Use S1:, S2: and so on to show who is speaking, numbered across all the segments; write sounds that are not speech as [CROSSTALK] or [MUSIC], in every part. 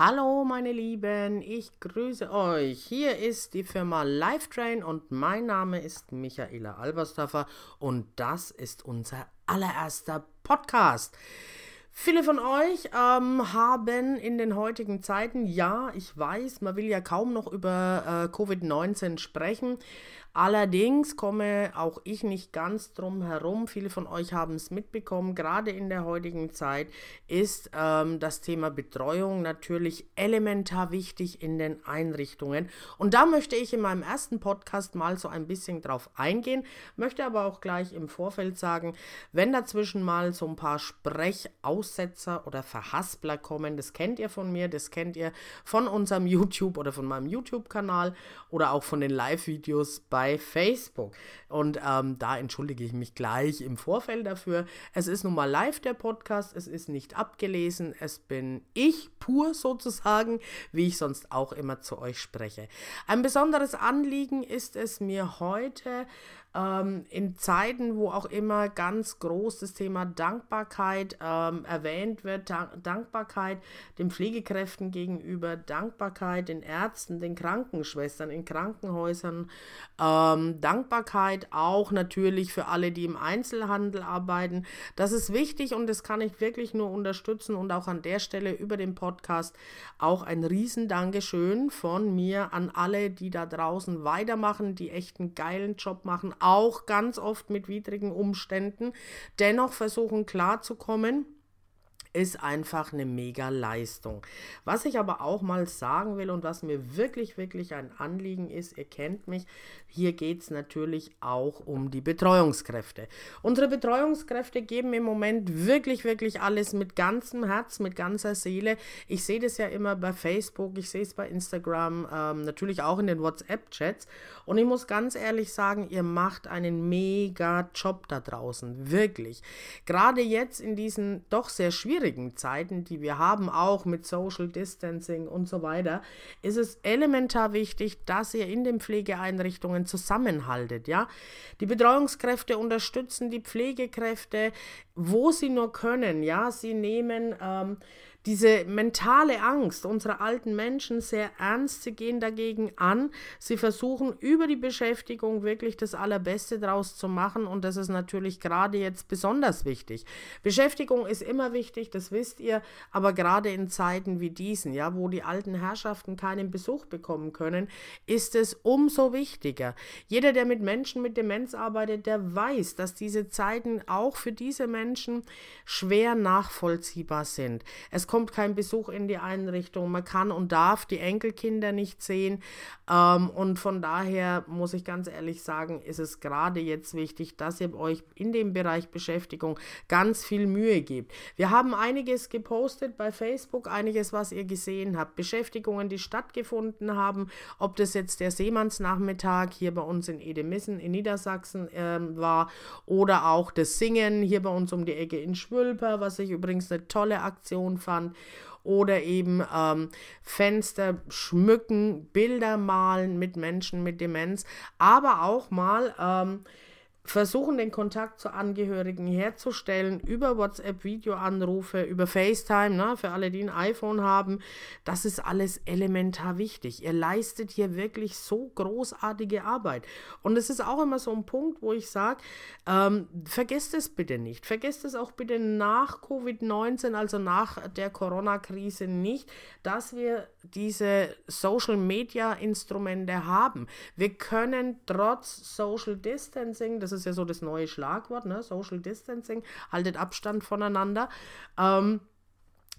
S1: Hallo meine Lieben, ich grüße euch. Hier ist die Firma Lifetrain und mein Name ist Michaela Alberstaffer und das ist unser allererster Podcast. Viele von euch ähm, haben in den heutigen Zeiten, ja, ich weiß, man will ja kaum noch über äh, Covid-19 sprechen, Allerdings komme auch ich nicht ganz drum herum. Viele von euch haben es mitbekommen. Gerade in der heutigen Zeit ist ähm, das Thema Betreuung natürlich elementar wichtig in den Einrichtungen. Und da möchte ich in meinem ersten Podcast mal so ein bisschen drauf eingehen, möchte aber auch gleich im Vorfeld sagen, wenn dazwischen mal so ein paar Sprechaussetzer oder Verhaspler kommen, das kennt ihr von mir, das kennt ihr von unserem [LAUGHS] YouTube oder von meinem YouTube-Kanal oder auch von den Live-Videos bei bei Facebook. Und ähm, da entschuldige ich mich gleich im Vorfeld dafür. Es ist nun mal live der Podcast, es ist nicht abgelesen, es bin ich pur sozusagen, wie ich sonst auch immer zu euch spreche. Ein besonderes Anliegen ist es mir heute, ähm, in Zeiten, wo auch immer ganz groß das Thema Dankbarkeit ähm, erwähnt wird, Dank Dankbarkeit den Pflegekräften gegenüber, Dankbarkeit den Ärzten, den Krankenschwestern in Krankenhäusern, ähm, Dankbarkeit auch natürlich für alle, die im Einzelhandel arbeiten. Das ist wichtig und das kann ich wirklich nur unterstützen und auch an der Stelle über den Podcast auch ein Riesendankeschön von mir an alle, die da draußen weitermachen, die echt einen geilen Job machen, auch ganz oft mit widrigen Umständen, dennoch versuchen klarzukommen ist einfach eine mega Leistung. Was ich aber auch mal sagen will und was mir wirklich, wirklich ein Anliegen ist, ihr kennt mich, hier geht es natürlich auch um die Betreuungskräfte. Unsere Betreuungskräfte geben im Moment wirklich, wirklich alles mit ganzem Herz, mit ganzer Seele. Ich sehe das ja immer bei Facebook, ich sehe es bei Instagram, ähm, natürlich auch in den WhatsApp-Chats. Und ich muss ganz ehrlich sagen, ihr macht einen mega Job da draußen, wirklich. Gerade jetzt in diesen doch sehr schwierigen Zeiten, die wir haben, auch mit Social Distancing und so weiter, ist es elementar wichtig, dass ihr in den Pflegeeinrichtungen zusammenhaltet. Ja? Die Betreuungskräfte unterstützen die Pflegekräfte, wo sie nur können. Ja? Sie nehmen ähm, diese mentale Angst unserer alten Menschen sehr ernst. Sie gehen dagegen an. Sie versuchen über die Beschäftigung wirklich das Allerbeste draus zu machen. Und das ist natürlich gerade jetzt besonders wichtig. Beschäftigung ist immer wichtig, das wisst ihr. Aber gerade in Zeiten wie diesen, ja, wo die alten Herrschaften keinen Besuch bekommen können, ist es umso wichtiger. Jeder, der mit Menschen mit Demenz arbeitet, der weiß, dass diese Zeiten auch für diese Menschen schwer nachvollziehbar sind. Es kommt kommt kein Besuch in die Einrichtung. Man kann und darf die Enkelkinder nicht sehen. Ähm, und von daher muss ich ganz ehrlich sagen, ist es gerade jetzt wichtig, dass ihr euch in dem Bereich Beschäftigung ganz viel Mühe gebt. Wir haben einiges gepostet bei Facebook, einiges, was ihr gesehen habt. Beschäftigungen, die stattgefunden haben, ob das jetzt der Seemannsnachmittag hier bei uns in Edemissen in Niedersachsen äh, war oder auch das Singen hier bei uns um die Ecke in Schwülper, was ich übrigens eine tolle Aktion fand. Oder eben ähm, Fenster schmücken, Bilder malen mit Menschen mit Demenz, aber auch mal ähm, versuchen den Kontakt zu Angehörigen herzustellen über WhatsApp-Videoanrufe, über FaceTime, ne, für alle, die ein iPhone haben. Das ist alles elementar wichtig. Ihr leistet hier wirklich so großartige Arbeit. Und es ist auch immer so ein Punkt, wo ich sage, ähm, vergesst es bitte nicht. Vergesst es auch bitte nach Covid-19, also nach der Corona-Krise nicht, dass wir diese Social-Media-Instrumente haben. Wir können trotz Social Distancing, das ist ja so das neue Schlagwort, ne? Social Distancing, haltet Abstand voneinander. Ähm,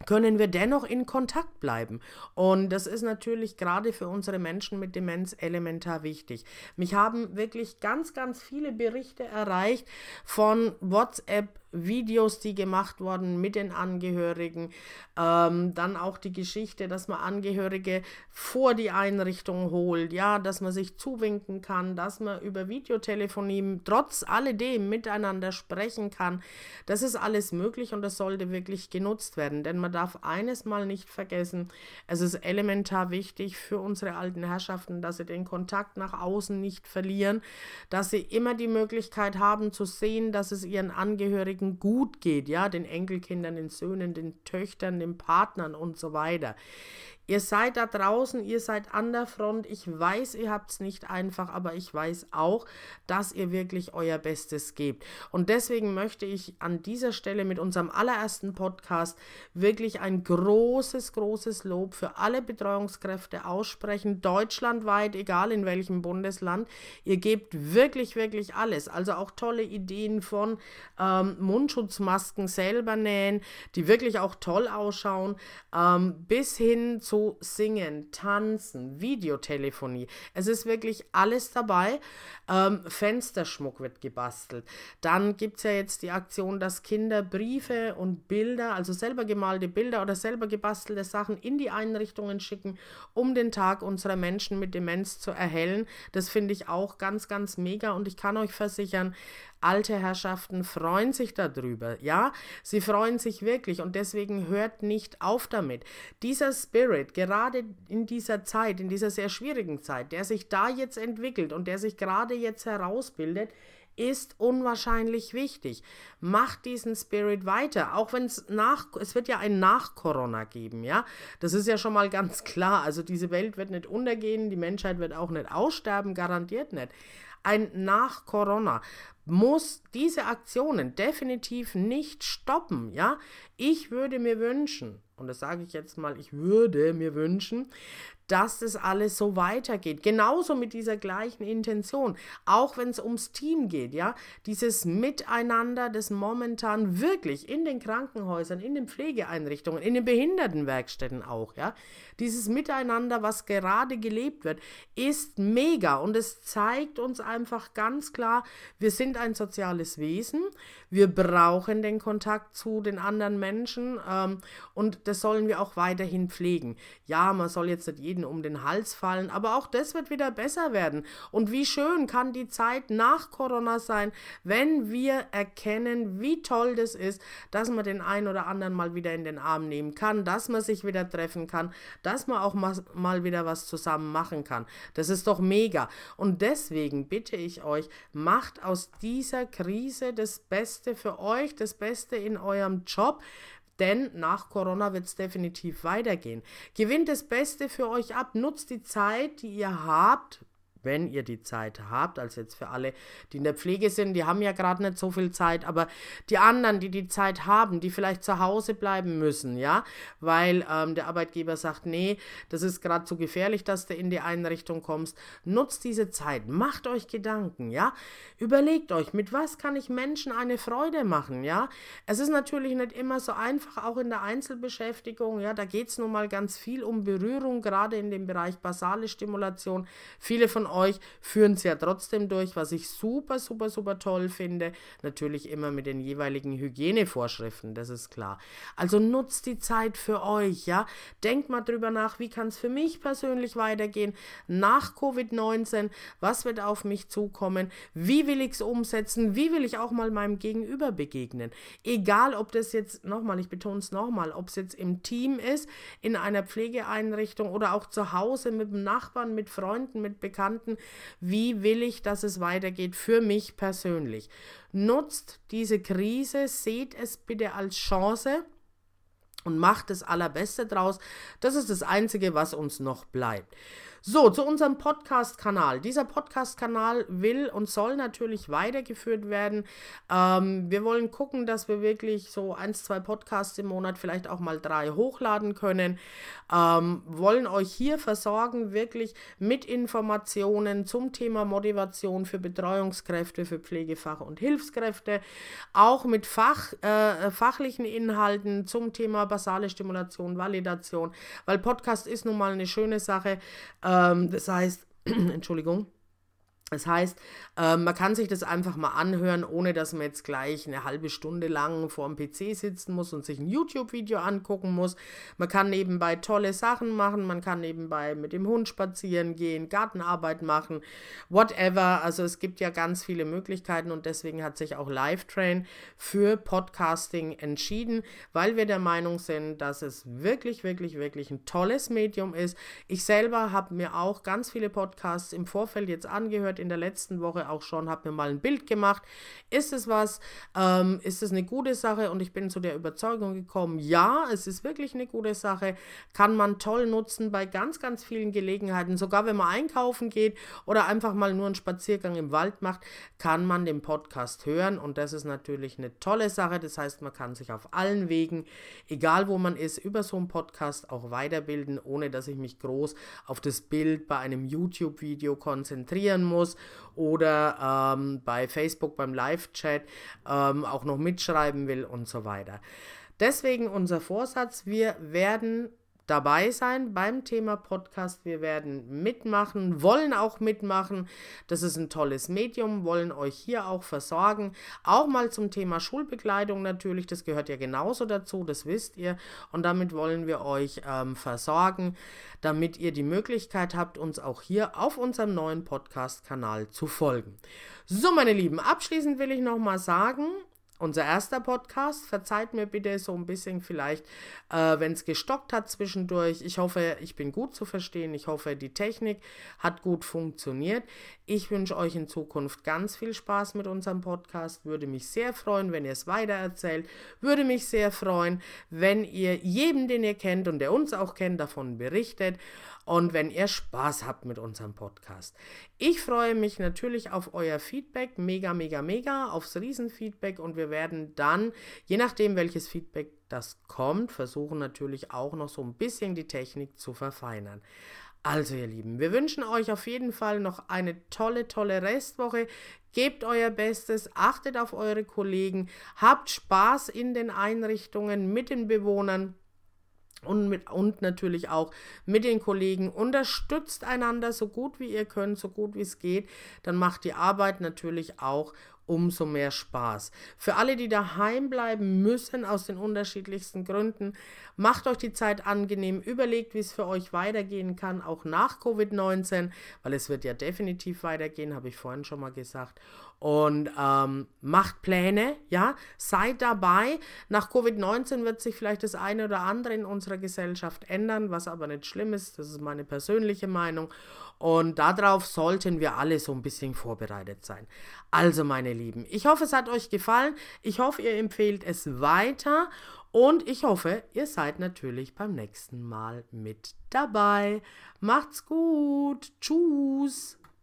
S1: können wir dennoch in Kontakt bleiben. Und das ist natürlich gerade für unsere Menschen mit Demenz elementar wichtig. Mich haben wirklich ganz, ganz viele Berichte erreicht von WhatsApp Videos, die gemacht wurden mit den Angehörigen. Ähm, dann auch die Geschichte, dass man Angehörige vor die Einrichtung holt, ja, dass man sich zuwinken kann, dass man über Videotelefonie trotz alledem miteinander sprechen kann. Das ist alles möglich und das sollte wirklich genutzt werden. Denn man darf eines mal nicht vergessen, es ist elementar wichtig für unsere alten Herrschaften, dass sie den Kontakt nach außen nicht verlieren, dass sie immer die Möglichkeit haben zu sehen, dass es ihren Angehörigen Angehörigen gut geht, ja, den Enkelkindern, den Söhnen, den Töchtern, den Partnern und so weiter. Ihr seid da draußen, ihr seid an der Front. Ich weiß, ihr habt es nicht einfach, aber ich weiß auch, dass ihr wirklich euer Bestes gebt. Und deswegen möchte ich an dieser Stelle mit unserem allerersten Podcast wirklich ein großes, großes Lob für alle Betreuungskräfte aussprechen, deutschlandweit, egal in welchem Bundesland. Ihr gebt wirklich, wirklich alles. Also auch tolle Ideen von ähm, Mundschutzmasken selber nähen, die wirklich auch toll ausschauen, ähm, bis hin zu Singen, Tanzen, Videotelefonie. Es ist wirklich alles dabei. Ähm, Fensterschmuck wird gebastelt. Dann gibt es ja jetzt die Aktion, dass Kinder Briefe und Bilder, also selber gemalte Bilder oder selber gebastelte Sachen in die Einrichtungen schicken, um den Tag unserer Menschen mit Demenz zu erhellen. Das finde ich auch ganz, ganz mega und ich kann euch versichern, alte Herrschaften freuen sich darüber, ja, sie freuen sich wirklich und deswegen hört nicht auf damit. Dieser Spirit, gerade in dieser Zeit, in dieser sehr schwierigen Zeit, der sich da jetzt entwickelt und der sich gerade jetzt herausbildet, ist unwahrscheinlich wichtig. Macht diesen Spirit weiter, auch wenn es nach, es wird ja ein Nach-Corona geben, ja. Das ist ja schon mal ganz [LAUGHS] klar. Also diese Welt wird nicht untergehen, die Menschheit wird auch nicht aussterben, garantiert nicht ein nach Corona muss diese Aktionen definitiv nicht stoppen, ja? Ich würde mir wünschen, und das sage ich jetzt mal, ich würde mir wünschen, dass das alles so weitergeht. Genauso mit dieser gleichen Intention. Auch wenn es ums Team geht, ja. Dieses Miteinander, das momentan wirklich in den Krankenhäusern, in den Pflegeeinrichtungen, in den Behindertenwerkstätten auch, ja. Dieses Miteinander, was gerade gelebt wird, ist mega und es zeigt uns einfach ganz klar, wir sind ein soziales Wesen, wir brauchen den Kontakt zu den anderen Menschen ähm, und das sollen wir auch weiterhin pflegen. Ja, man soll jetzt nicht jeden um den Hals fallen, aber auch das wird wieder besser werden. Und wie schön kann die Zeit nach Corona sein, wenn wir erkennen, wie toll das ist, dass man den einen oder anderen mal wieder in den Arm nehmen kann, dass man sich wieder treffen kann, dass man auch mal wieder was zusammen machen kann. Das ist doch mega. Und deswegen bitte ich euch, macht aus dieser Krise das Beste für euch, das Beste in eurem Job. Denn nach Corona wird es definitiv weitergehen. Gewinnt das Beste für euch ab, nutzt die Zeit, die ihr habt, wenn ihr die Zeit habt, als jetzt für alle, die in der Pflege sind, die haben ja gerade nicht so viel Zeit, aber die anderen, die die Zeit haben, die vielleicht zu Hause bleiben müssen, ja, weil ähm, der Arbeitgeber sagt, nee, das ist gerade zu gefährlich, dass du in die Einrichtung kommst, nutzt diese Zeit, macht euch Gedanken, ja, überlegt euch, mit was kann ich Menschen eine Freude machen, ja, es ist natürlich nicht immer so einfach, auch in der Einzelbeschäftigung, ja, da geht es nun mal ganz viel um Berührung, gerade in dem Bereich basale Stimulation, viele von euch führen es ja trotzdem durch, was ich super, super, super toll finde. Natürlich immer mit den jeweiligen Hygienevorschriften, das ist klar. Also nutzt die Zeit für euch, ja. Denkt mal drüber nach, wie kann es für mich persönlich weitergehen nach Covid-19? Was wird auf mich zukommen? Wie will ich es umsetzen? Wie will ich auch mal meinem Gegenüber begegnen? Egal, ob das jetzt, nochmal, ich betone es nochmal, ob es jetzt im Team ist, in einer Pflegeeinrichtung oder auch zu Hause mit dem Nachbarn, mit Freunden, mit Bekannten, verstanden, wie will ich, dass es weitergeht für mich persönlich. Nutzt diese Krise, seht es bitte als Chance und macht das Allerbeste draus. Das ist das Einzige, was uns noch bleibt. So, zu unserem Podcast-Kanal. Dieser Podcast-Kanal will und soll natürlich weitergeführt werden. Ähm, wir wollen gucken, dass wir wirklich so ein, zwei Podcasts im Monat, vielleicht auch mal drei hochladen können. Ähm, wollen euch hier versorgen, wirklich mit Informationen zum Thema Motivation für Betreuungskräfte, für Pflegefach- und Hilfskräfte, auch mit Fach, äh, fachlichen Inhalten zum Thema basale Stimulation, Validation, weil Podcast ist nun mal eine schöne Sache. Ähm, das heißt, [CLEARS THROAT] Entschuldigung. Das heißt, äh, man kann sich das einfach mal anhören, ohne dass man jetzt gleich eine halbe Stunde lang vor dem PC sitzen muss und sich ein YouTube-Video angucken muss. Man kann nebenbei tolle Sachen machen, man kann nebenbei mit dem Hund spazieren gehen, Gartenarbeit machen, whatever. Also es gibt ja ganz viele Möglichkeiten und deswegen hat sich auch Livetrain für Podcasting entschieden, weil wir der Meinung sind, dass es wirklich, wirklich, wirklich ein tolles Medium ist. Ich selber habe mir auch ganz viele Podcasts im Vorfeld jetzt angehört gehört in der letzten Woche auch schon, habe mir mal ein Bild gemacht. Ist es was? Ähm, ist es eine gute Sache? Und ich bin zu der Überzeugung gekommen, ja, es ist wirklich eine gute Sache. Kann man toll nutzen bei ganz, ganz vielen Gelegenheiten. Sogar wenn man einkaufen geht oder einfach mal nur einen Spaziergang im Wald macht, kann man den Podcast hören. Und das ist natürlich eine tolle Sache. Das heißt, man kann sich auf allen Wegen, egal wo man ist, über so einen Podcast auch weiterbilden, ohne dass ich mich groß auf das Bild bei einem YouTube-Video konzentrieren muss oder ähm, bei Facebook beim Live-Chat ähm, auch noch mitschreiben will und so weiter. Deswegen unser Vorsatz, wir werden dabei sein beim Thema Podcast. Wir werden mitmachen, wollen auch mitmachen. Das ist ein tolles Medium, wollen euch hier auch versorgen. Auch mal zum Thema Schulbekleidung natürlich, das gehört ja genauso dazu, das wisst ihr. Und damit wollen wir euch ähm, versorgen, damit ihr die Möglichkeit habt, uns auch hier auf unserem neuen Podcast-Kanal zu folgen. So, meine Lieben, abschließend will ich nochmal sagen, unser erster Podcast. Verzeiht mir bitte so ein bisschen vielleicht, äh, wenn es gestockt hat zwischendurch. Ich hoffe, ich bin gut zu verstehen. Ich hoffe, die Technik hat gut funktioniert. Ich wünsche euch in Zukunft ganz viel Spaß mit unserem Podcast. Würde mich sehr freuen, wenn ihr es weitererzählt. Würde mich sehr freuen, wenn ihr jedem, den ihr kennt und der uns auch kennt, davon berichtet und wenn ihr Spaß habt mit unserem Podcast. Ich freue mich natürlich auf euer Feedback, mega, mega, mega, aufs Riesenfeedback und wir werden dann, je nachdem welches Feedback das kommt, versuchen natürlich auch noch so ein bisschen die Technik zu verfeinern. Also ihr Lieben, wir wünschen euch auf jeden Fall noch eine tolle, tolle Restwoche. Gebt euer Bestes, achtet auf eure Kollegen, habt Spaß in den Einrichtungen mit den Bewohnern und, mit, und natürlich auch mit den Kollegen. Unterstützt einander so gut wie ihr könnt, so gut wie es geht. Dann macht die Arbeit natürlich auch umso mehr Spaß. Für alle, die daheim bleiben müssen, aus den unterschiedlichsten Gründen, macht euch die Zeit angenehm, überlegt, wie es für euch weitergehen kann, auch nach Covid-19, weil es wird ja definitiv weitergehen, habe ich vorhin schon mal gesagt. Und ähm, macht Pläne, ja, seid dabei. Nach Covid-19 wird sich vielleicht das eine oder andere in unserer Gesellschaft ändern, was aber nicht schlimm ist, das ist meine persönliche Meinung. Und darauf sollten wir alle so ein bisschen vorbereitet sein. Also, meine Lieben, ich hoffe, es hat euch gefallen. Ich hoffe, ihr empfehlt es weiter. Und ich hoffe, ihr seid natürlich beim nächsten Mal mit dabei. Macht's gut. Tschüss.